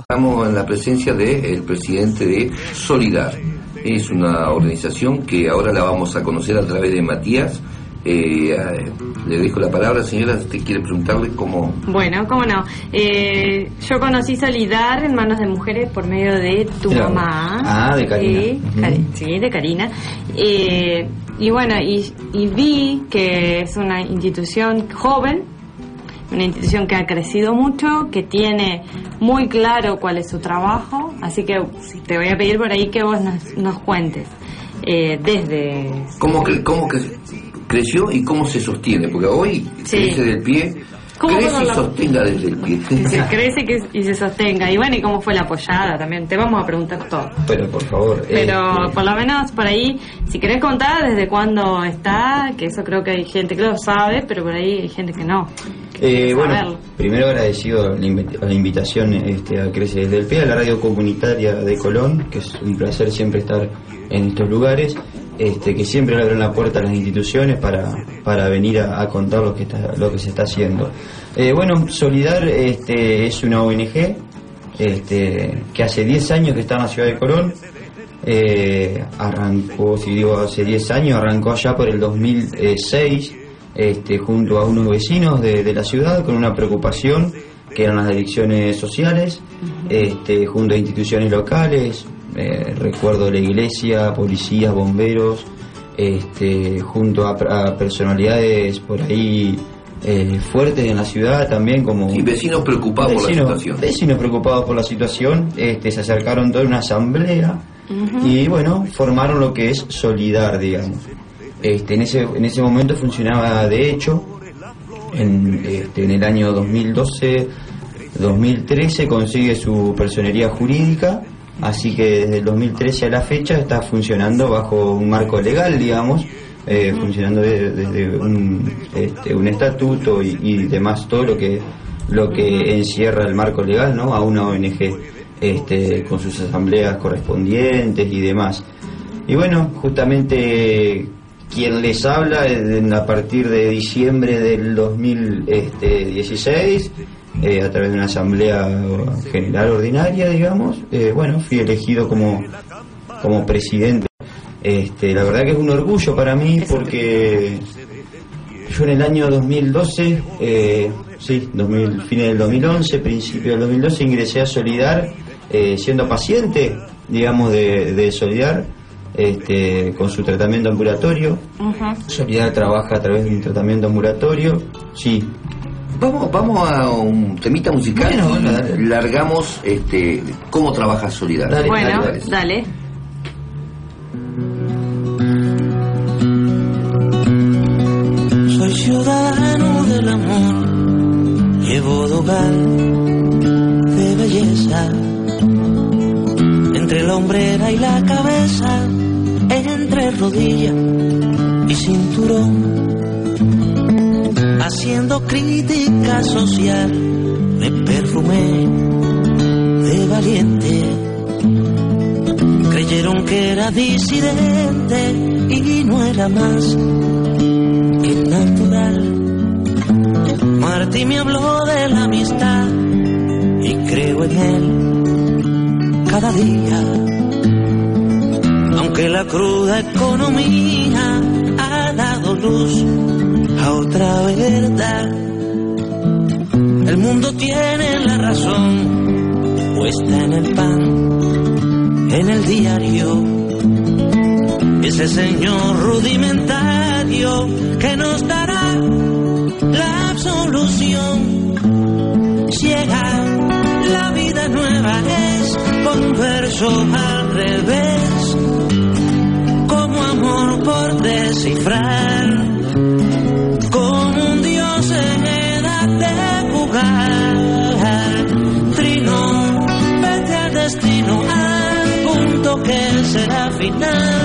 Estamos en la presencia del presidente de Solidar. Es una organización que ahora la vamos a conocer a través de Matías. Eh, le dejo la palabra, señora, usted quiere preguntarle cómo... Bueno, cómo no. Eh, yo conocí Solidar en manos de mujeres por medio de tu mamá. Ah, de Karina. Sí, de Karina. Eh, y bueno, y, y vi que es una institución joven una institución que ha crecido mucho, que tiene muy claro cuál es su trabajo, así que te voy a pedir por ahí que vos nos, cuentes eh, desde... ¿Cómo, que, ¿Cómo que creció y cómo se sostiene? Porque hoy crece del pie crece y sostenga desde el pie. crece y se sostenga. Y bueno, y cómo fue la apoyada también. Te vamos a preguntar todo. Pero por favor. Pero este, por lo menos por ahí, si querés contar desde cuándo está, que eso creo que hay gente que lo sabe, pero por ahí hay gente que no. Eh, bueno, primero agradecido a la invitación este, a Crece desde el Pie, a la radio comunitaria de Colón, que es un placer siempre estar en estos lugares, este, que siempre abren la puerta a las instituciones para, para venir a, contar lo que, está, lo que se está haciendo. Eh, bueno, Solidar este, es una ONG este, que hace 10 años que está en la ciudad de Colón. Eh, arrancó, si digo hace 10 años, arrancó allá por el 2006 este, junto a unos vecinos de, la ciudad con una preocupación que eran las adicciones sociales, este, junto a instituciones locales, eh, recuerdo la iglesia, policías, bomberos, este, junto a, personalidades por ahí eh, fuertes en la ciudad también como y vecinos preocupados por la situación. vecinos preocupados por la situación este, se acercaron toda una asamblea y bueno formaron lo que es Solidar digamos este, en, ese, en ese momento funcionaba de hecho, en, este, en el año 2012, 2013 consigue su personería jurídica, así que desde el 2013 a la fecha está funcionando bajo un marco legal, digamos, eh, funcionando desde, un, este, un estatuto y, y, demás, todo lo que, lo que encierra el marco legal ¿no? a una ONG este, con sus asambleas correspondientes y demás. Y bueno, justamente quien les habla a partir de diciembre del 2016, eh, a través de una asamblea general ordinaria, digamos. Eh, bueno, fui elegido como, como presidente. Este, la verdad que es un orgullo para mí porque yo en el año 2012, eh, sí, 2000, fines del 2011, principio del 2012, ingresé a Solidar siendo paciente, digamos, de, de Solidar este, con su tratamiento ambulatorio. Solidaridad trabaja a través de un tratamiento ambulatorio. Sí. Vamos, vamos a un temita musical. Largamos este, cómo trabaja Solidaridad. bueno, dale. Soy ciudadano del amor, llevo hogar de belleza entre la hombrera y la cabeza entre rodilla y cinturón, haciendo crítica social de perfume, de valiente. Creyeron que era disidente y no era más que natural. Martí me habló de la amistad y creo en él aunque la cruda economía ha dado luz a otra verdad. El mundo tiene la razón puesta en el pan, en el diario. Ese señor rudimentario que nos dará la absolución. Llega con verso al revés, como amor por descifrar, como un dios en edad de jugar. Trino, vete al destino, al punto que será final.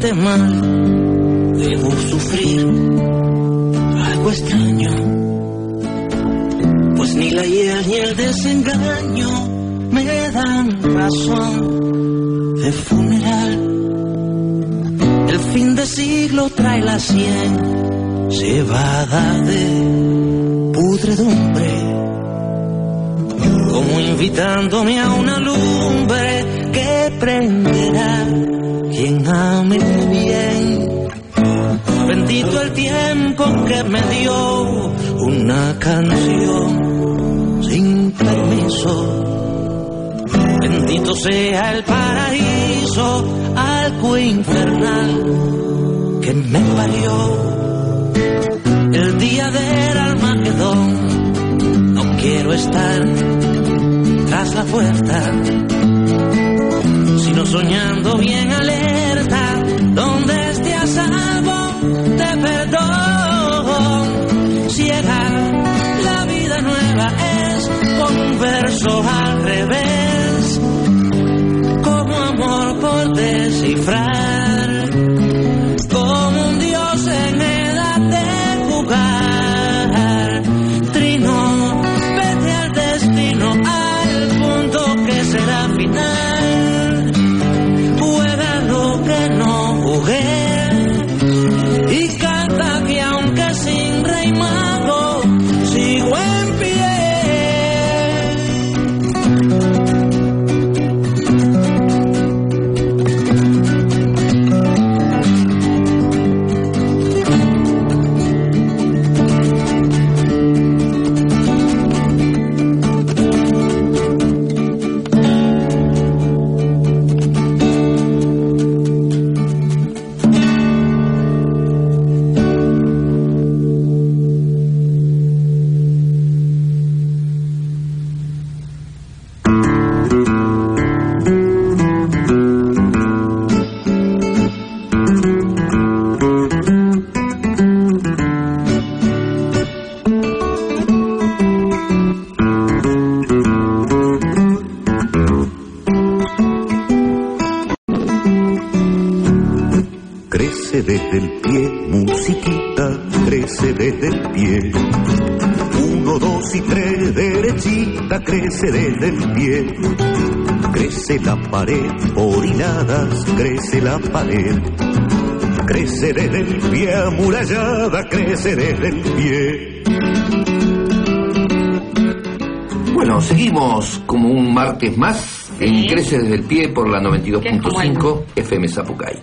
Debo sufrir algo extraño, pues ni la hiel ni el desengaño me dan razón de funeral. El fin de siglo trae la sien cebada de pudredumbre. Como invitándome a una lumbre que prenderá quien ame bien. Bendito el tiempo que me dio una canción sin permiso. Bendito sea el paraíso, algo infernal que me parió. El día del Armagedón, no quiero estar tras la puerta, sino soñando bien alerta, verso al revés, crece desde el pie. Crece la pared, orinadas, crece la pared. Crece desde el pie, amurallada, crece desde el pie. Bueno, seguimos como un martes más en Crece desde el pie por la Que es como 92.5 FM Zapucay.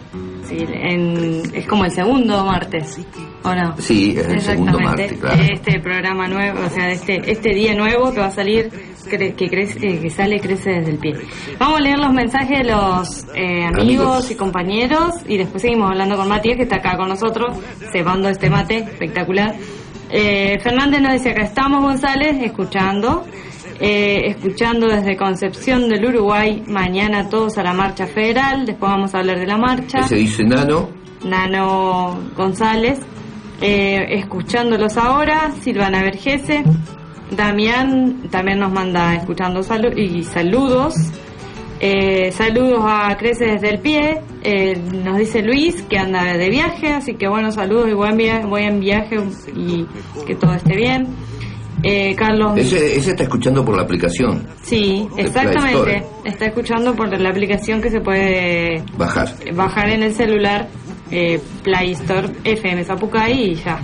Sí, en- es como el segundo martes, ¿o no? Sí, es el segundo Exactamente. martes, claro. Este programa nuevo, o sea, este este día nuevo que va a salir, cre- que crece, que sale crece desde el pie. Vamos a leer los mensajes de los eh, amigos, Amigos. y compañeros y después seguimos hablando con Matías que está acá con nosotros, cebando este mate espectacular. Eh, Fernández nos dice acá estamos González escuchando. eh, escuchando desde Concepción del Uruguay, mañana todos a la marcha federal, después vamos a hablar de la marcha. Ese dice Nano, Nano González, eh, escuchándolos ahora, Silvana Vergese, Damián también nos manda escuchando salu- y saludos. Eh, saludos a Crece desde el pie, eh, nos dice Luis que anda de viaje, así que bueno, saludos y buen viaje, buen viaje y que todo esté bien. Eh, Carlos, ese, ese está escuchando por la aplicación, sí, exactamente, está escuchando por la aplicación que se puede bajar. bajar en el celular eh, Play Store FM Zapucay y ya.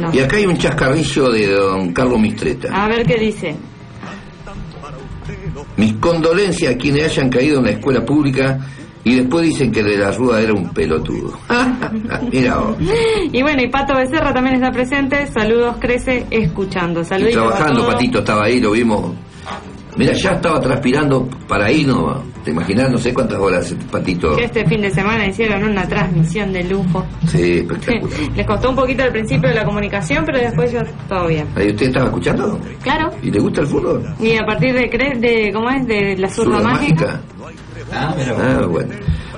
No. Y acá hay un chascarrillo de don Carlos Mistreta. A ver qué dice. Mis condolencias a quienes hayan caído en la escuela pública y después dicen que de la Rúa era un pelotudo. Mira vos. Y bueno, y Pato Becerra también está presente. Saludos, crece escuchando. Y Saludos trabajando, Patito estaba ahí, lo vimos Mira, ya estaba transpirando para ir, ¿no? ¿Te imaginas? No sé cuántas horas, este Patito. Este fin de semana hicieron una transmisión de lujo. Sí, espectacular. Les costó un poquito al principio de la comunicación, pero después ya todo bien. Ahí, ¿Usted estaba escuchando? Claro. ¿Y le gusta el fútbol? Y a partir de, de ¿cómo es? De la zurda Zurda mágica. Ah, mira. Ah, bueno.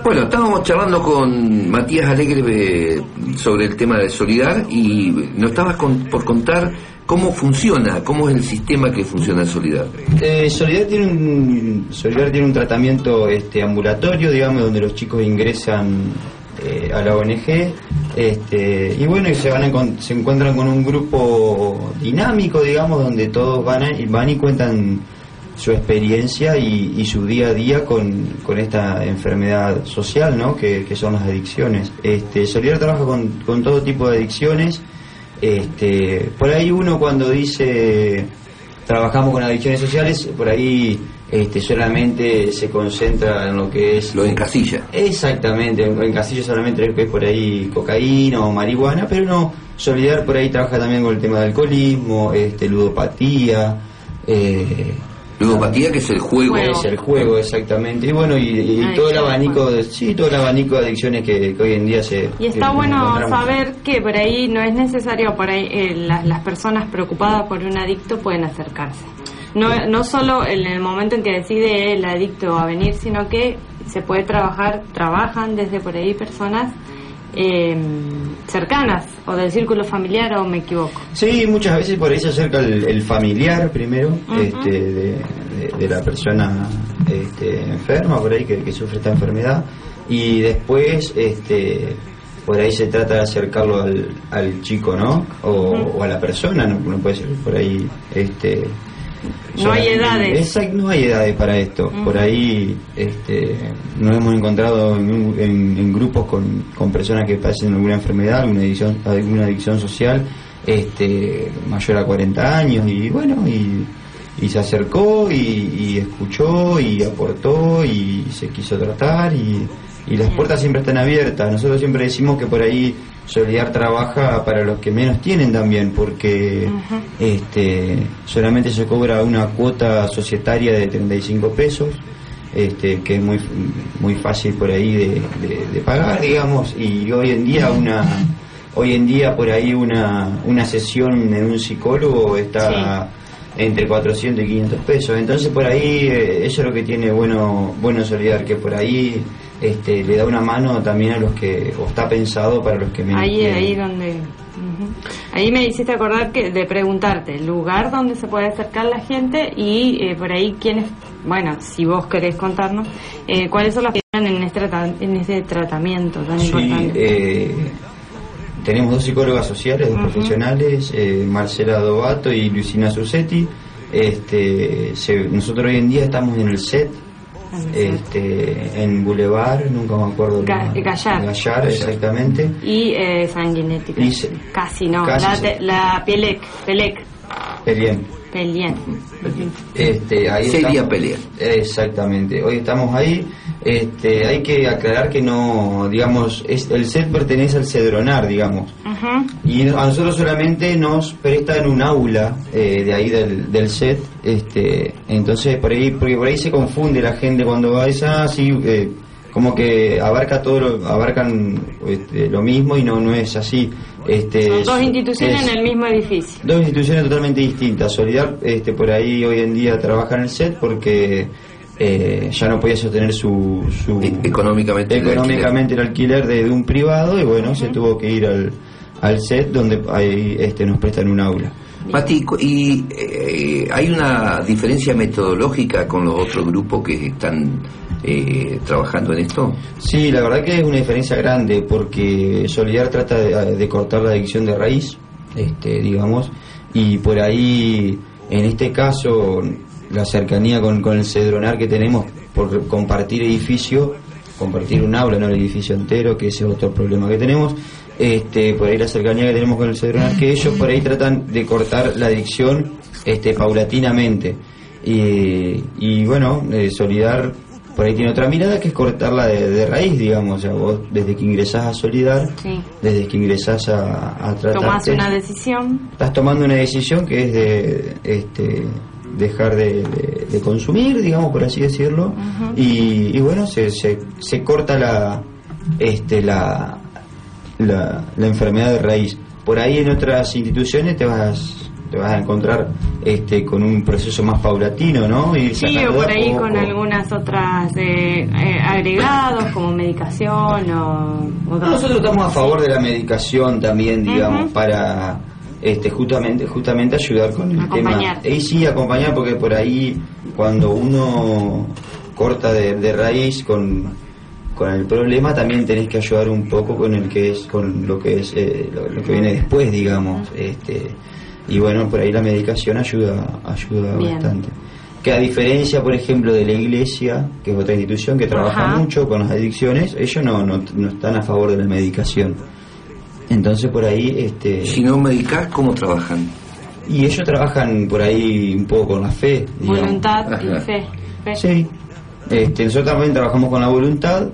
Bueno, estábamos charlando con Matías Alegre eh, sobre el tema de Solidar y nos estabas con- por contar cómo funciona, cómo es el sistema que funciona en Solidar. Eh, Solidar tiene un Solidar tiene un tratamiento este ambulatorio, digamos, donde los chicos ingresan eh, a la ONG, este, y bueno, y se van a se encuentran con un grupo dinámico, digamos, donde todos van a- van y cuentan su experiencia y, su día a día con, con esta enfermedad social, ¿no? Que, son las adicciones. Este, Solidar trabaja con todo tipo de adicciones. Este, por ahí uno cuando dice trabajamos con adicciones sociales, por ahí este, solamente se concentra en lo que es Lo encasilla. Exactamente, en en Castillo solamente que es por ahí cocaína o marihuana, pero no, Solidar por ahí trabaja también con el tema del alcoholismo, este, ludopatía, eh, Ludopatía, que es el juego. Juego. es el juego exactamente, y bueno, y, y todo el abanico, de, sí, todo el abanico de adicciones que, que hoy en día se... Y está bueno saber que por ahí no es necesario, por ahí eh, las, las personas preocupadas por un adicto pueden acercarse. No, no solo en el momento en que decide el adicto a venir, sino que se puede trabajar, trabajan desde por ahí personas eh, cercanas o del círculo familiar o me equivoco. Sí, muchas veces por ahí se acerca el, el familiar primero este, de, de- de la persona este, enferma, por ahí que, que sufre esta enfermedad, y después este, por ahí se trata de acercarlo al, al chico, ¿no? O a la persona, no, no puede ser por ahí. Este, No hay edades. Exacto, no hay edades para esto. Por ahí este, nos hemos encontrado en, un- en- en grupos con, con personas que padecen alguna enfermedad, alguna adicción, alguna adicción social, este, mayor a 40 años, y bueno, y, y se acercó y, y escuchó y aportó y se quiso tratar y, y las puertas siempre están abiertas. Nosotros siempre decimos que por ahí Solidar trabaja para los que menos tienen también, porque este, solamente se cobra una cuota societaria de 35 pesos, este, que es muy, muy fácil por ahí de, de- de pagar, digamos, y hoy en día una hoy en día por ahí una, una sesión en un psicólogo está entre 400 y 500 pesos, entonces por ahí eh, eso es lo que tiene bueno bueno Solidar, que por ahí este, le da una mano también a los que, o está pensado para los que menos Ahí, ahí donde... Ahí me hiciste acordar que de preguntarte el lugar donde se puede acercar la gente y eh, por ahí quiénes, bueno, si vos querés contarnos, eh, cuáles son las que están en este, en este tratamiento tan Sí, importante. eh, tenemos dos psicólogas sociales, dos Ujú. profesionales, eh, Marcela Dovato y Lucina Susetti. Este, se- nosotros hoy en día estamos En el set. Este, en Boulevard, nunca me acuerdo. Ga- la- Gallar. Gallar, exactamente. y eh, sanguinética. Y se- Casi no, casi la, se- la Pelec, Pelec, Pelien. Pelien. Este, ahí Celia estamos-. Exactamente. Hoy estamos ahí. Este, hay que aclarar que no, digamos, es, el set pertenece al Cedronar, digamos. Y a nosotros solamente nos prestan un aula eh, de ahí del, del set, este, entonces por ahí, porque por ahí se confunde la gente cuando va a esa, así, eh, como que abarca todo, lo- abarcan este, lo mismo y no, no es así. Este, Son dos es- instituciones es- en el mismo edificio. Dos instituciones totalmente distintas. Solidar, este, por ahí hoy en día trabaja en el set porque eh, ya no podía sostener su, su E- económicamente el económicamente el alquiler de, de un privado y bueno, se tuvo que ir al, al set donde ahí este, nos prestan un aula. Mati, ¿y eh, hay una diferencia metodológica con los otros grupos que están eh, trabajando en esto? Sí, la verdad que es una diferencia grande porque Solidar trata de, cortar la adicción de raíz, este, digamos, y por ahí, en este caso, la cercanía con, con el Cedronar que tenemos por compartir edificio, compartir un aula, no el edificio entero, que ese es otro problema que tenemos, este, por ahí la cercanía que tenemos con el Cedronar, que ellos por ahí tratan de cortar la adicción este, paulatinamente. Y, y bueno, eh, Solidar por ahí tiene otra mirada que es cortarla de, de raíz, digamos. O sea, vos desde que ingresás a Solidar, Sí. desde que ingresás a, a tratarte, Tomás una decisión. estás tomando una decisión que es de, este, dejar de, consumir, digamos, por así decirlo, y, bueno, se, se, se, corta la, este, la, la, la enfermedad de raíz. Por ahí en otras instituciones te vas te vas a encontrar este con un proceso más paulatino, ¿no? sí, o por ahí con algunas otras eh, eh, agregados como medicación o... Nosotros estamos a favor de la medicación también, digamos, para este justamente justamente ayudar con el acompañar. tema. Y sí, acompañar porque por ahí cuando uno corta de, raíz con con el problema también tenés que ayudar un poco con el que es con lo que es eh, lo, que viene después digamos este y bueno, por ahí la medicación ayuda, ayuda bastante. Que a diferencia, por ejemplo, de la iglesia, que es otra institución que trabaja mucho con las adicciones, ellos no, no, no, están a favor de la medicación. Entonces por ahí... Este, si no medicas, ¿cómo trabajan? Y ellos trabajan por ahí un poco con la fe. Voluntad y fe. Sí, este, nosotros también trabajamos con la voluntad,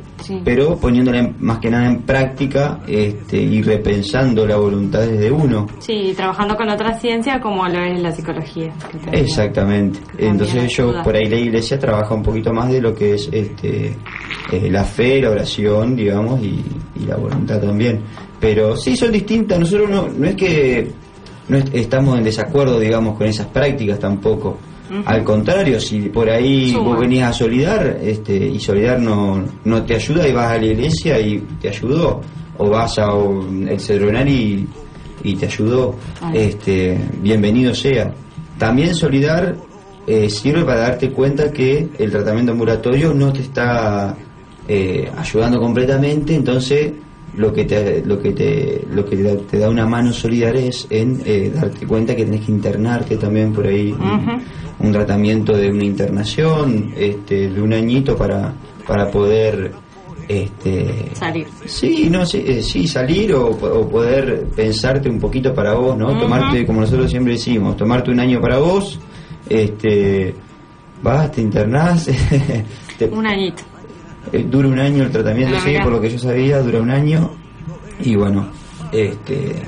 pero poniéndola más que nada en práctica este, y repensando la voluntad desde uno. Sí, trabajando con otra ciencia como lo es la psicología. Exactamente. Entonces yo por ahí la iglesia trabaja un poquito más de lo que es este, eh, la fe, la oración, digamos, y, la voluntad también. Pero sí, son distintas. Nosotros no, no es que no estamos en desacuerdo, digamos, con esas prácticas tampoco al contrario, si por ahí vos venías a Solidar este, y Solidar no, no te ayuda y vas a la iglesia y te ayudó, o vas a el Cedronar y, y te ayudó, este, bienvenido sea. También Solidar eh, sirve para darte cuenta que el tratamiento ambulatorio no te está eh, ayudando completamente, entonces lo que te lo que te lo que te da, una mano solidaria es en eh, darte cuenta que tenés que internarte también por ahí un, tratamiento de una internación este de un añito para para poder este salir. Sí no sí, eh, sí salir o, poder pensarte un poquito para vos no tomarte como nosotros siempre decimos tomarte un año para vos este vas te internás un añito eh, dura un año el tratamiento, sí, por lo que yo sabía, dura un año. Y bueno, este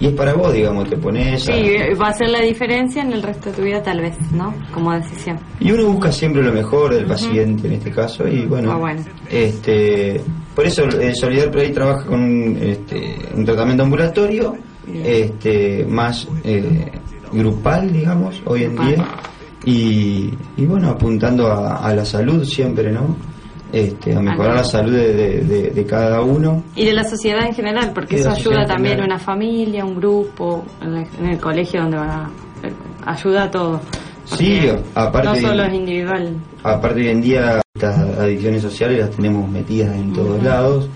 y es para vos, digamos, te pones... Sí, va a ser la diferencia en el resto de tu vida tal vez, ¿no? Como decisión. Y uno busca siempre lo mejor del paciente en este caso y bueno, ah, bueno. este por eso el Solidar Play trabaja con un, este, un tratamiento ambulatorio este más eh, grupal, digamos, hoy en día. Y, y bueno, apuntando a, a la salud siempre, ¿no? Este, a mejorar la salud de, de, cada uno. Y de la sociedad en general, porque eso ayuda también a una familia, un grupo, en el, colegio donde va eh, ayuda a todo. Sí, aparte. No solo es individual. Aparte, hoy en día, estas adicciones sociales las tenemos metidas en todos lados.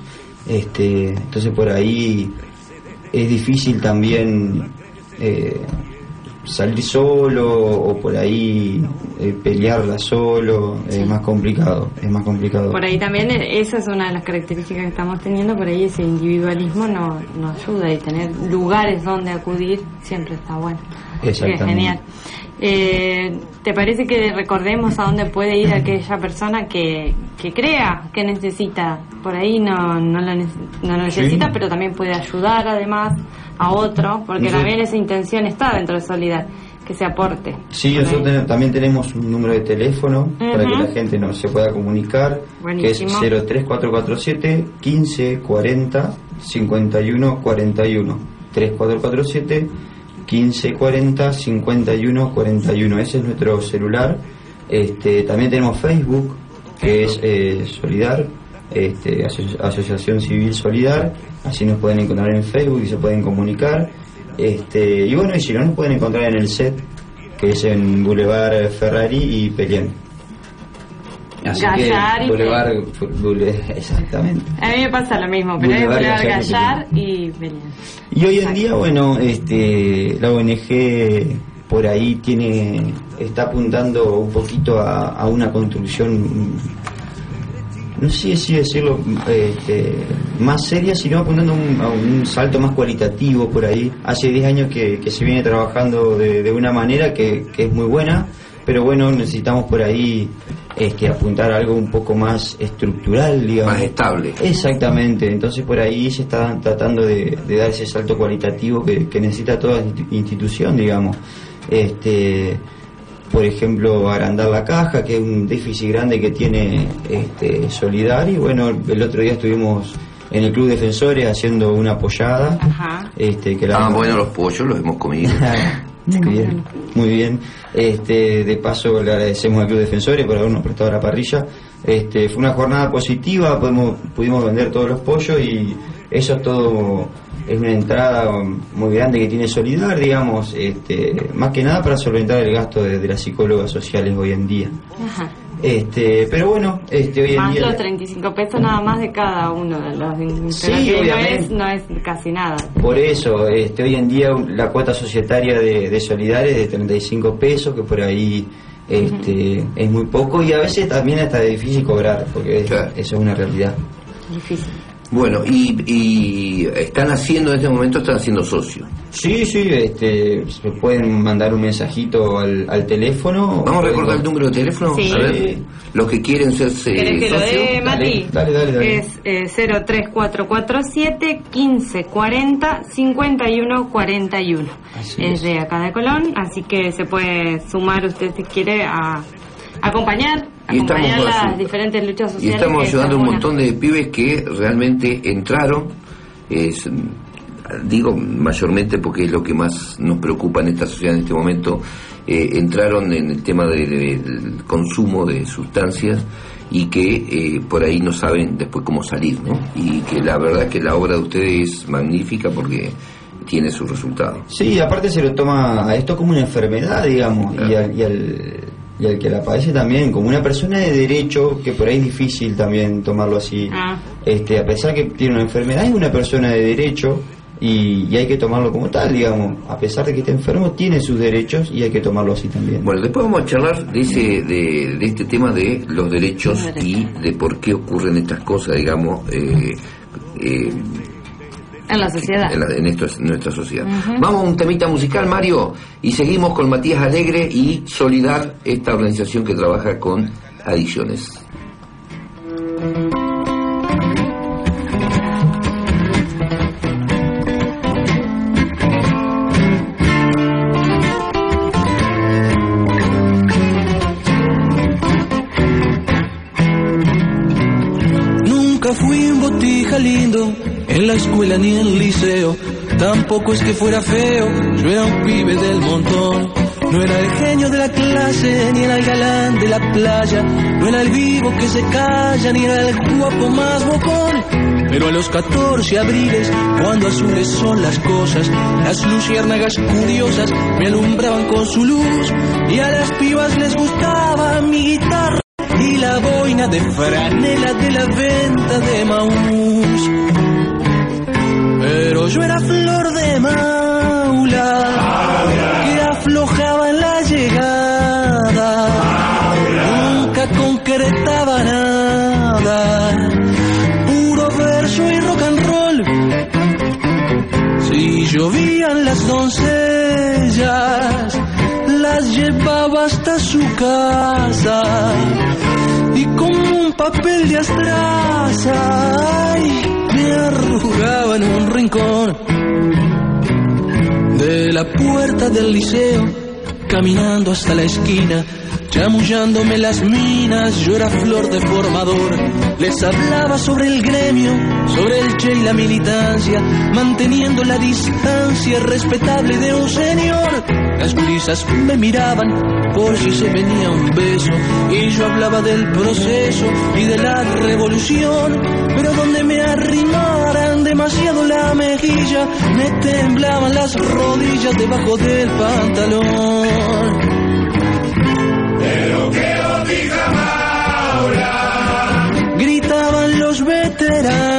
Este, entonces, por ahí es difícil también. Eh, salir solo o por ahí eh, pelearla solo es más complicado es más complicado. Por ahí también eh, esa es una de las características que estamos teniendo por ahí ese individualismo no, nos ayuda y tener lugares donde acudir siempre está bueno. Exactamente. genial eh, ¿Te parece que recordemos a dónde puede ir aquella persona que, que crea que necesita? Por ahí no, no, lo, no lo necesita, pero también puede ayudar además a otro, porque también esa intención está dentro de Solidar, que se aporte. Sí, nosotros también tenemos un número de teléfono para que la gente no se pueda comunicar, que es 03447 1540 5141 3447 1540 5141 ese es nuestro celular este también tenemos Facebook que es eh, Solidar este, Asociación Civil Solidar, así nos pueden encontrar en Facebook y se pueden comunicar. Este, y bueno, y si no, nos pueden encontrar en el set, que es en Boulevard Ferrari y Pelien. Así Gallar Boulevard, exactamente. A mí me pasa lo mismo, pero es Boulevard Gallar y Pelien. Y hoy en día, bueno, este, la ONG por ahí tiene está apuntando un poquito a, a una construcción no sé si decirlo este, más seria, sino apuntando a un salto más cualitativo por ahí. Hace 10 años que, se viene trabajando de, una manera que, es muy buena, pero bueno, necesitamos por ahí este, apuntar a algo un poco más estructural, digamos. Más estable. Exactamente, entonces por ahí se está tratando de, dar ese salto cualitativo que, necesita toda institución, digamos. Este, por ejemplo, agrandar la caja, que es un déficit grande que tiene este, Solidario. Y bueno, el otro día estuvimos en el Club Defensores haciendo una apoyada. Este, que la ah, bueno, los pollos los hemos comido. muy bien, muy bien. Este, de paso le agradecemos al Club Defensores por habernos prestado la parrilla. Este, fue una jornada positiva, pudimos, pudimos vender todos los pollos y eso es todo es una entrada muy grande que tiene Solidar, digamos, este, más que nada para solventar el gasto de, las psicólogas sociales hoy en día. Este, pero bueno, este, hoy en día... los 35 pesos nada más de cada uno de los sí, obviamente. No, es, casi nada. Por eso, este, hoy en día la cuota societaria de, de Solidar es de 35 pesos, que por ahí este, es muy poco y a veces también está difícil cobrar, porque eso es una realidad. Difícil. Bueno, y, están haciendo en este momento, están haciendo socios. Sí, sí, este, se pueden mandar un mensajito al, teléfono. Vamos a recordar el número de teléfono, sí. a ver, los que quieren ser ¿Quieres que lo dé, Mati? Dale, dale, dale. Es eh, 03447 1540 5141. es de acá de Colón, así que se puede sumar usted si quiere a acompañar y estamos, las diferentes luchas sociales. Y estamos ayudando a un montón de pibes que realmente entraron, es, digo mayormente porque es lo que más nos preocupa en esta sociedad en este momento, eh, entraron en el tema del consumo de sustancias y que eh, por ahí no saben después cómo salir, ¿no? Y que la verdad es que la obra de ustedes es magnífica porque tiene sus resultados. Sí, aparte se lo toma a esto como una enfermedad, digamos, y, al, y al y al que la padece también como una persona de derecho, que por ahí es difícil también tomarlo así, ah. este, a pesar que tiene una enfermedad, es una persona de derecho y, hay que tomarlo como tal, digamos, a pesar de que está enfermo, tiene sus derechos y hay que tomarlo así también. Bueno, después vamos a charlar de, ese, de, este tema de los derechos y de por qué ocurren estas cosas, digamos. Eh, eh, en la sociedad. En, esto, nuestra sociedad. Vamos a un temita musical, Mario, y seguimos con Matías Alegre y Solidar, esta organización que trabaja con adicciones. La escuela ni el liceo. Tampoco es que fuera feo, yo era un pibe del montón. No era el genio de la clase, ni era el galán de la playa. No era el vivo que se calla, ni era el guapo más bocón. Pero a los 14 abriles, cuando azules son las cosas, las luciérnagas curiosas me alumbraban con su luz. Y a las pibas les gustaba mi guitarra y la boina de franela de la venta de Maús. Pero yo era flor de maula que aflojaba en la llegada, nunca concretaba nada, puro verso y rock and roll. Si llovían las doncellas, las llevaba hasta su casa. Y como un papel de astraza me arrugaba en un rincón de la puerta del liceo, caminando hasta la esquina chamullándome las minas, yo era flor de formador. Les hablaba sobre el gremio, sobre el che y la militancia, manteniendo la distancia respetable de un señor. Las brisas me miraban por si se venía un beso, y yo hablaba del proceso y de la revolución, pero donde me arrimaran demasiado la mejilla, me temblaban las rodillas debajo del pantalón. Los veteranos.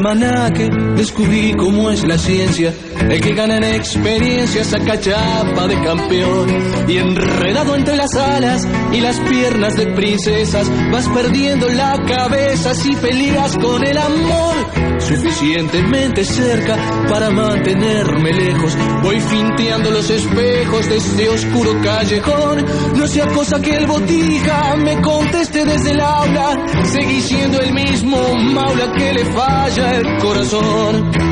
Almanaque, descubrí cómo es la ciencia El que gana en experiencia saca chapa de campeón. Y enredado entre las alas y las piernas de princesas, vas perdiendo la cabeza si peleas con el amor. Suficientemente cerca para mantenerme lejos. Voy finteando los espejos de este oscuro callejón. No sea cosa que el botija me conteste desde el aula. Seguí siendo el mismo maula que le falla el corazón.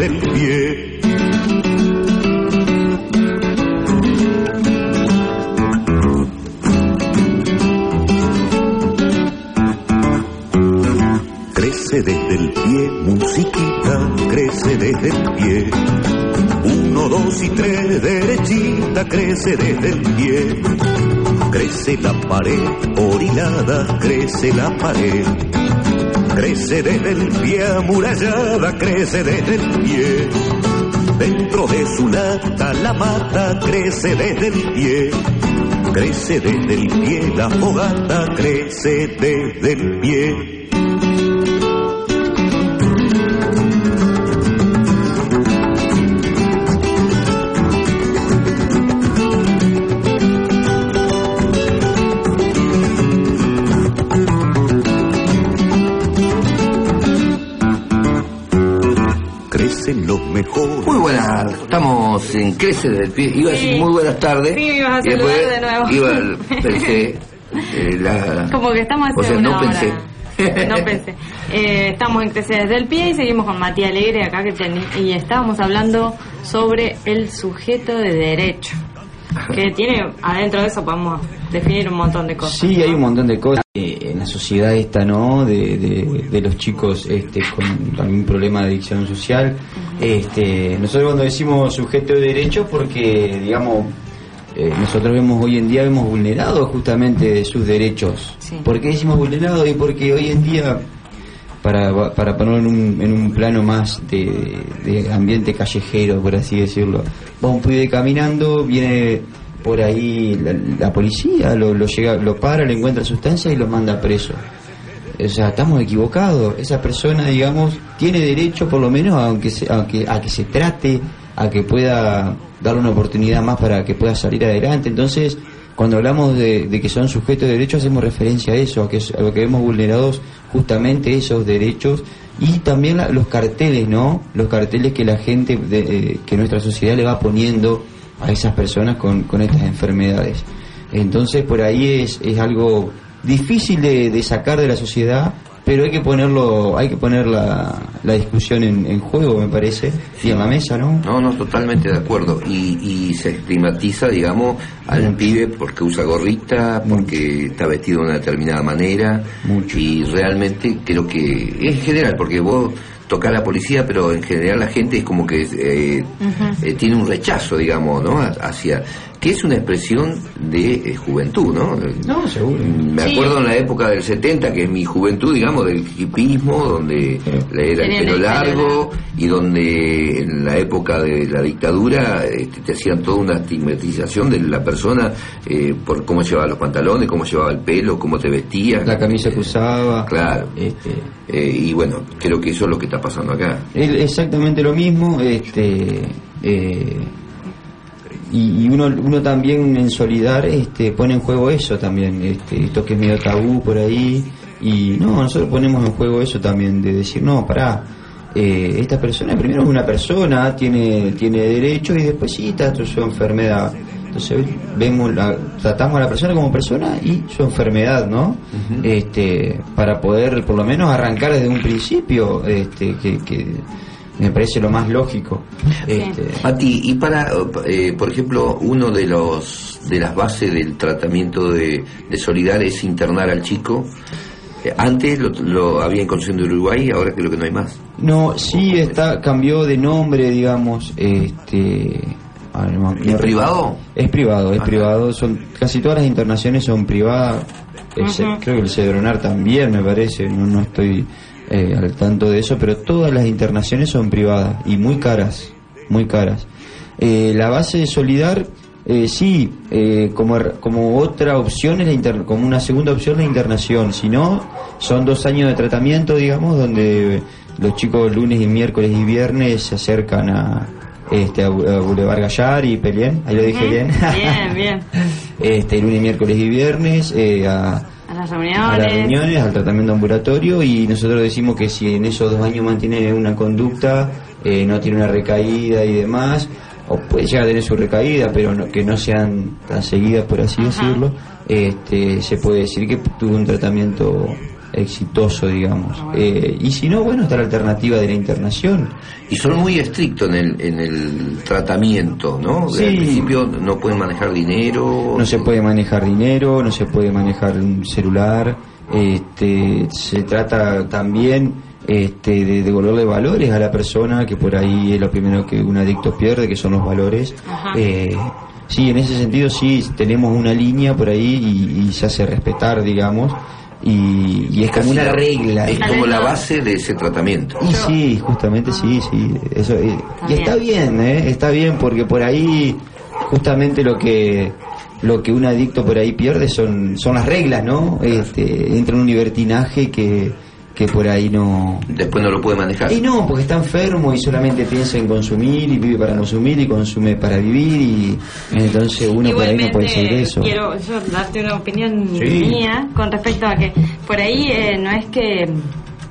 Crece desde el pie. Crece desde el pie, musiquita, crece desde el pie. Uno, dos y tres, derechita, crece desde el pie. Crece la pared, orinada, crece la pared. Crece desde el pie, amurallada, crece desde el pie. Dentro de su lata la mata, crece desde el pie. Crece desde el pie la fogata, crece desde el pie. En Crece del Pie. Iba a decir muy buenas tardes. Sí, me ibas a saludar después de nuevo. Iba, pensé, eh, la- Como que estamos hace O sea, una no hora. pensé. No pensé. Eh, estamos en Crecer desde el pie y seguimos con Matías Alegre acá que ten- y estábamos hablando sobre el sujeto de derecho. Que tiene, adentro de eso podemos definir un montón de cosas. Sí, hay un montón de cosas eh, en la sociedad esta, ¿no? De, de, de los chicos este, con algún problema de adicción social. Este, nosotros cuando decimos sujeto de derechos, porque, digamos, eh, nosotros vemos hoy en día, vemos vulnerados justamente sus derechos. Sí. ¿Por qué decimos vulnerados? Y porque hoy en día, para, para ponerlo en un, en un plano más de, de ambiente callejero, por así decirlo, va un pibe caminando, viene por ahí la, policía, lo, lo llega, lo para, le encuentra sustancia y lo manda preso. O sea, estamos equivocados. Esa persona, digamos, tiene derecho por lo menos aunque se, a, que, a que se trate, a que pueda darle una oportunidad más para que pueda salir adelante. Entonces, cuando hablamos de, que son sujetos de derechos, hacemos referencia a eso, a, que, a lo que vemos vulnerados justamente esos derechos y también la- los carteles, ¿no? Los carteles que la gente, de, eh, que nuestra sociedad le va poniendo a esas personas con, estas enfermedades. Entonces, por ahí es, es algo difícil de sacar de la sociedad, pero hay que ponerlo, hay que poner la, la discusión en, en juego, me parece, y en la mesa, ¿no? No, no, totalmente de acuerdo. Y, y se estigmatiza, digamos, al pibe porque usa gorrita, porque está vestido de una determinada manera. Mucho. Y realmente creo que es general, porque vos tocas a la policía, pero en general la gente es como que eh, eh, tiene un rechazo, digamos, ¿no? Hacia. Que es una expresión de eh, juventud, ¿no? No, seguro. Me Sí. acuerdo en la época del 70, que es mi juventud, digamos, del hipismo, donde le era el pelo el pelo largo y donde en la época de la dictadura este, te hacían toda una estigmatización de la persona eh, por cómo llevaba los pantalones, cómo llevaba el pelo, cómo te vestías. La camisa que usaba. Claro. Este, Eh, y bueno, creo que eso es lo que está pasando acá. Es exactamente lo mismo, este, eh, y, y uno, uno también en Solidar este, pone en juego eso también, este, esto que es medio tabú por ahí, y no, nosotros ponemos en juego eso también, de decir, no, pará, eh, esta persona primero es una persona, tiene, tiene derechos y después sí está su enfermedad. Entonces vemos la, tratamos a la persona como persona y su enfermedad, ¿no? Este, para poder por lo menos arrancar desde un principio, este, que, que me parece lo más lógico. Este, Mati, y para, eh, por ejemplo, uno de los de las bases del tratamiento de, de Solidar es internar al chico. Eh, antes lo, lo había en Concepción de Uruguay, ahora creo que no hay más. No, sí está, cambió de nombre, digamos, este... no, ¿Es no- privado? Es privado, es Ajá. privado, son casi todas las internaciones son privadas, El creo que el Cedronar también me parece, no, no estoy eh, al tanto de eso, pero todas las internaciones son privadas y muy caras, muy caras. Eh, la base de Solidar, eh, sí, eh, como, como otra opción, es la inter- como una segunda opción la internación, si no, son dos años de tratamiento, digamos, donde los chicos lunes y miércoles y viernes se acercan a, este, a, Boulevard Gallar y Pelien, ahí lo dije bien. Bien, bien. este, lunes, miércoles y viernes, eh, a, A las a reuniones. las reuniones, al tratamiento ambulatorio y nosotros decimos que si en esos dos años mantiene una conducta, eh, no tiene una recaída y demás, o puede llegar a tener su recaída, pero no- que no sean tan seguidas, por así Ajá. decirlo, este, se puede decir que tuvo un tratamiento exitoso, digamos. Ah, bueno. Eh, y si no, bueno, está la alternativa de la internación. Y son muy estrictos en el, en el tratamiento, ¿no? Sí. Al principio no pueden manejar dinero. No se puede manejar dinero, no se puede manejar un celular, este, se trata también este, de devolverle valores a la persona, que por ahí es lo primero que un adicto pierde, que son los valores. Ajá. Eh, sí, en ese sentido sí tenemos una línea por ahí y, y se hace respetar, digamos, y, y es como Casi una la- regla. Es como la base de ese tratamiento. Y sí, justamente sí, sí, eso eh, y está bien, ¿eh? está bien porque por ahí justamente lo que lo que un adicto por ahí pierde son son las reglas, ¿no? Este, entra en un libertinaje que que por ahí no Después no lo puede manejar. y no, porque está enfermo y solamente piensa en consumir y vive para consumir y consume para vivir y entonces uno por ahí no puede seguir eso. quiero yo darte una opinión Sí. mía con respecto a que por ahí eh, no es que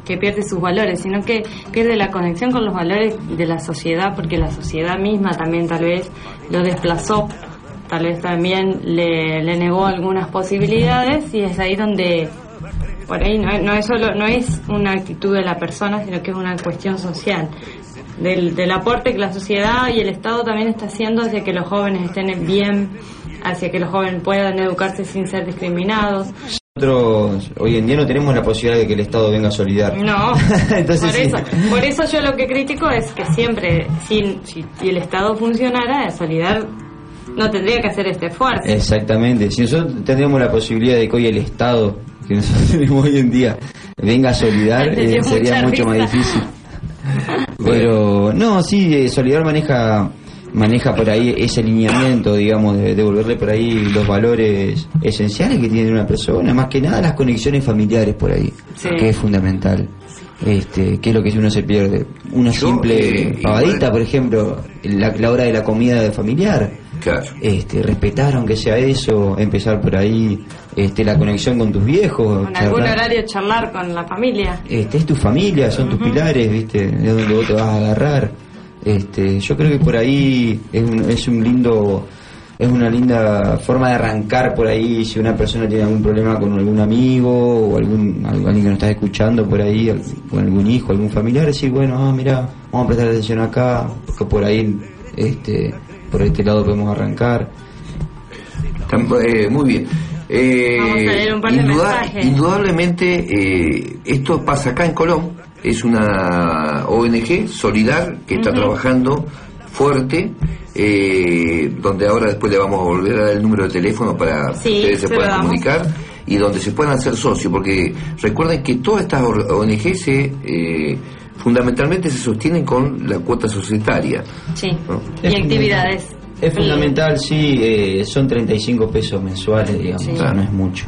que pierde sus valores, sino que pierde la conexión con los valores de la sociedad, porque la sociedad misma también tal vez lo desplazó, tal vez también le, le negó algunas posibilidades y es ahí donde por ahí no, es- no es solo no es una actitud de la persona, sino que es una cuestión social del, del aporte que la sociedad y el Estado también está haciendo hacia que los jóvenes estén bien, hacia que los jóvenes puedan educarse sin ser discriminados. Nosotros hoy en día no tenemos la posibilidad de que el Estado venga a solidar. No, Entonces, por sí. eso, por eso yo lo que critico es que siempre, si, si, si el Estado funcionara, Solidar no tendría que hacer este esfuerzo. Exactamente. Si nosotros tendríamos la posibilidad de que hoy el Estado, que nosotros tenemos hoy en día, venga a solidar, eh, sería mucho más difícil. Pero no, sí, eh, Solidar maneja maneja por ahí ese alineamiento, digamos, de devolverle por ahí los valores esenciales que tiene una persona, más que nada las conexiones familiares por ahí, Sí. que es fundamental. Este, que es lo que uno se pierde. Una Yo, simple eh, pavadita, igual- por ejemplo, la, la hora de la comida de familiar Claro. este, respetar aunque sea eso, empezar por ahí, este, la conexión con tus viejos, Con algún horario charlar con la familia. este, es tu familia, son tus pilares, viste, es donde vos te vas a agarrar. Este, yo creo que por ahí es un, es un lindo, es una linda forma de arrancar por ahí si una persona tiene algún problema con algún amigo o algún alguien que nos está escuchando por ahí, con algún hijo, algún familiar, decir bueno, ah, mira, vamos a prestar atención acá, porque por ahí, este, por este lado podemos arrancar. Eh, muy bien. Eh, Vamos a leer un par de mensajes. Indudablemente, eh, esto pasa acá en Colón. Es una ONG, Solidar, que está trabajando fuerte, eh, donde ahora después le vamos a volver a dar el número de teléfono para Sí, que ustedes se puedan comunicar y donde se puedan hacer socios, porque recuerden que todas estas ONG se, eh, fundamentalmente se sostienen con la cuota societaria. Sí. ¿no? Y Es actividades. Es fundamental, sí, eh, son 35 pesos mensuales, digamos, Sí. o sea, no es mucho.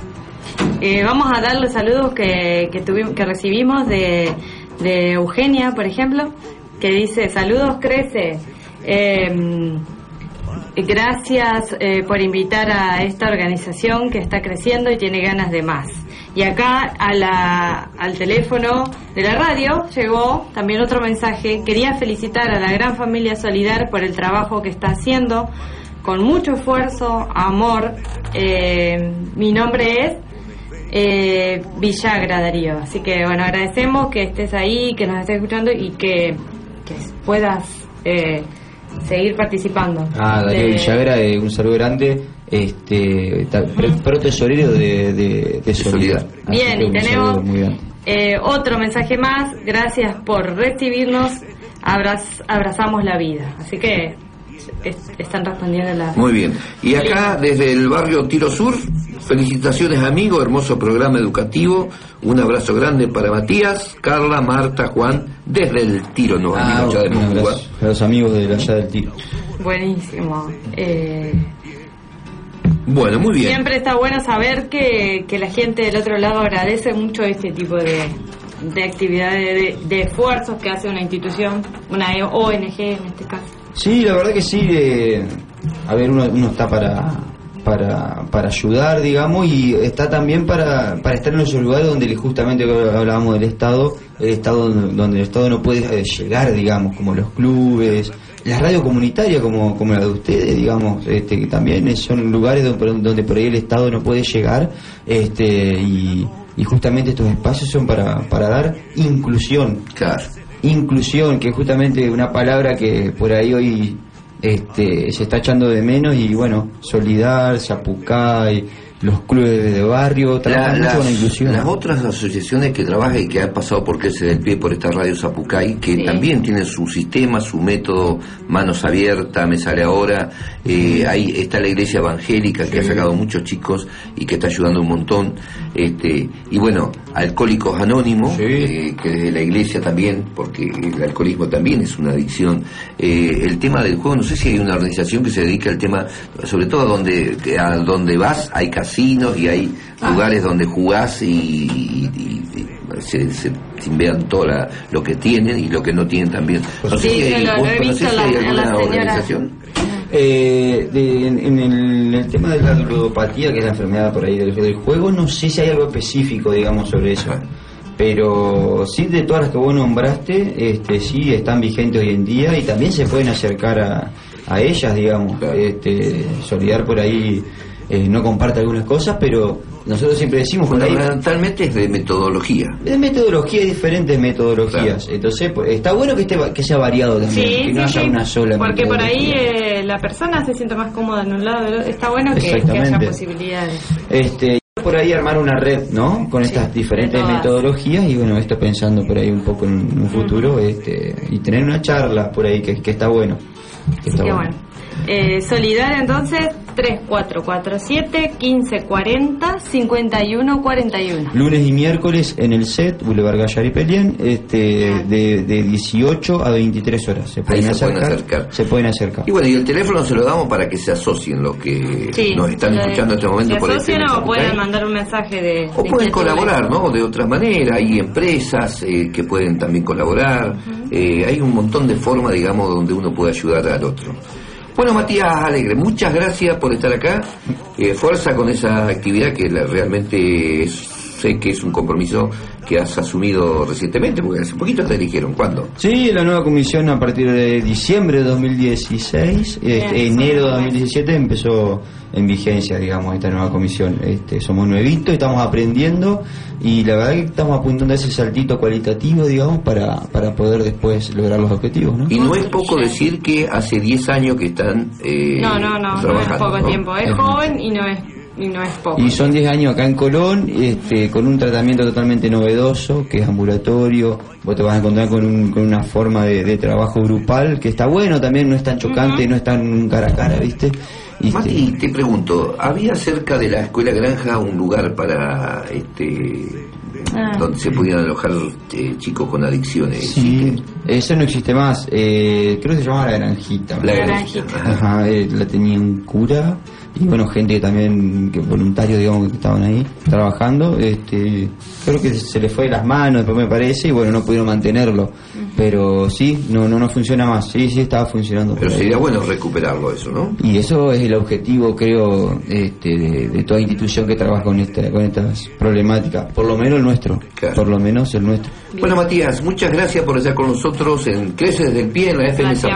Eh, vamos a dar los saludos que, que, tuvimos, que recibimos de, de Eugenia, por ejemplo, que dice, saludos, crece. Eh, gracias eh, por invitar a esta organización que está creciendo y tiene ganas de más. Y acá al teléfono de la radio llegó también otro mensaje. Quería felicitar a la gran familia Solidar por el trabajo que está haciendo con mucho esfuerzo, amor. Eh, mi nombre es eh, Villagra Darío. Así que bueno, agradecemos que estés ahí, que nos estés escuchando y que, que puedas eh, seguir participando. Ah, Darío De- Villagra, eh, un saludo grande, este, pro tesorero de, de, de Solidar. Bien, y tenemos muy grande. eh, otro mensaje más. Gracias por recibirnos. Abraz- abrazamos la vida. Así que es- están respondiendo la. Muy bien. Y acá, desde el barrio Tiro Sur, felicitaciones amigo, hermoso programa educativo. Un abrazo grande para Matías, Carla, Marta, Juan, desde el Tiro, no, Ah, amigos ya de un Mocúa. abrazo a los amigos de allá del tiro. Buenísimo. Eh, Bueno, muy bien. Siempre está bueno saber que, que la gente del otro lado agradece mucho este tipo de, de actividades, de, de esfuerzos que hace una institución, una ONG en este caso. Sí, la verdad que sí. a ver, uno, uno está para, para, para ayudar, digamos, y está también para, para estar en esos lugares donde justamente hablábamos del Estado, el Estado donde el Estado no puede eh, llegar, digamos, como los clubes, las radios comunitarias como, como la de ustedes, digamos, este, que también son lugares donde, donde por ahí el Estado no puede llegar, este, y, y justamente estos espacios son para, para dar inclusión Claro. Inclusión, que es justamente una palabra que por ahí hoy este, se está echando de menos y bueno, Solidar, Zapucay, los clubes de barrio, La- trabajan mucho las, con la inclusión. las otras asociaciones que trabajan y que han pasado por Crece del Pie por esta radio Zapucay, que Sí. también tienen su sistema, su método, manos abiertas, me sale ahora, eh, ahí está la iglesia evangélica que ha sacado muchos chicos y que está ayudando un montón, este, y bueno, Alcohólicos Anónimos, Sí. eh, que desde la iglesia también, porque el alcoholismo también es una adicción, Eh, el tema del juego, no sé si hay una organización que se dedica al tema, sobre todo a donde, a donde vas, hay casinos y hay Ah. lugares donde jugás y, y- y- y se, se vean todo la- lo que tienen y lo que no tienen también. No sé Sí, si hay, conocés visto si hay alguna organización. Eh, de- en, en el, tema de la ludopatía, que es la enfermedad por ahí del, del juego, no sé si hay algo específico, digamos, sobre eso. Pero sí, de todas las que vos nombraste, este, sí están vigentes hoy en día y también se pueden acercar a, a ellas, digamos. Claro. Este, Solidar por ahí eh, no comparte algunas cosas, pero nosotros siempre decimos. Fundamentalmente es de metodología. Es metodología, hay diferentes metodologías. Entonces, pues, está bueno que, esté, que sea variado también, Sí, que no sí, haya sí. una sola Porque por ahí eh, la persona se siente más cómoda en un lado, está bueno que, que haya posibilidades. Este, por ahí armar una red, ¿no? Con Sí, estas diferentes de metodologías y bueno, esto pensando por ahí un poco en un futuro, este, y tener una charla por ahí que, que está bueno. Que está bueno. bueno. Eh, Solidar entonces 3447 1540 5141. Lunes y miércoles en el set, Boulevard Gallar y Pelien, este, de, de 18 a 23 horas. Se pueden, se pueden acercar, acercar. Se pueden acercar. Y bueno, y el teléfono se lo damos para que se asocien los que Sí, nos están escuchando en este momento se por asocian o pueden mandar un mensaje de. O de pueden colaborar, ¿no? De otra manera. Hay empresas eh, que pueden también colaborar. Eh, hay un montón de formas, digamos, donde uno puede ayudar al otro. Bueno, Matías Alegre, muchas gracias por estar acá. Eh, fuerza con esa actividad que la- realmente es- sé que es un compromiso que has asumido recientemente, porque hace poquito te eligieron. ¿Cuándo? Sí, la nueva comisión a partir de diciembre de 2016, este, enero de son 2017 empezó en vigencia, digamos, esta nueva comisión. Este, somos nuevitos, estamos aprendiendo y la verdad que estamos apuntando a ese saltito cualitativo, digamos, para, para poder después lograr los objetivos, ¿no? Y no es poco decir que hace 10 años que están eh, No, no, no, no es poco ¿no? tiempo. Es joven y no es Y no es poco. Y son 10 años acá en Colón, este, con un tratamiento totalmente novedoso, que es ambulatorio. Vos te vas a encontrar con, un- con una forma de, de trabajo grupal, que está bueno también, no es tan chocante, no es tan cara a cara, ¿viste? Y este, Mati, te pregunto, ¿había cerca de la escuela granja un lugar para este Ah. donde se pudieran alojar eh, chicos con adicciones? Sí, eso no existe más. Eh, creo que se llamaba La Granjita. La Granjita. granjita. Ajá, eh, la tenía un cura y bueno, gente que también, que voluntarios digamos que estaban ahí trabajando. Este, creo que se les fue de las manos, después me parece, y bueno, no pudieron mantenerlo. Pero sí, no, no, no funciona más. Sí, sí estaba funcionando. Pero sería bueno recuperarlo eso, ¿no? Y eso es el objetivo, creo, este, de, de toda institución que trabaja con, esta, con estas problemáticas. Por lo menos el nuestro. Claro. Por lo menos el nuestro. Bueno, Matías, muchas gracias por estar con nosotros en Crece desde el Pie en la FM.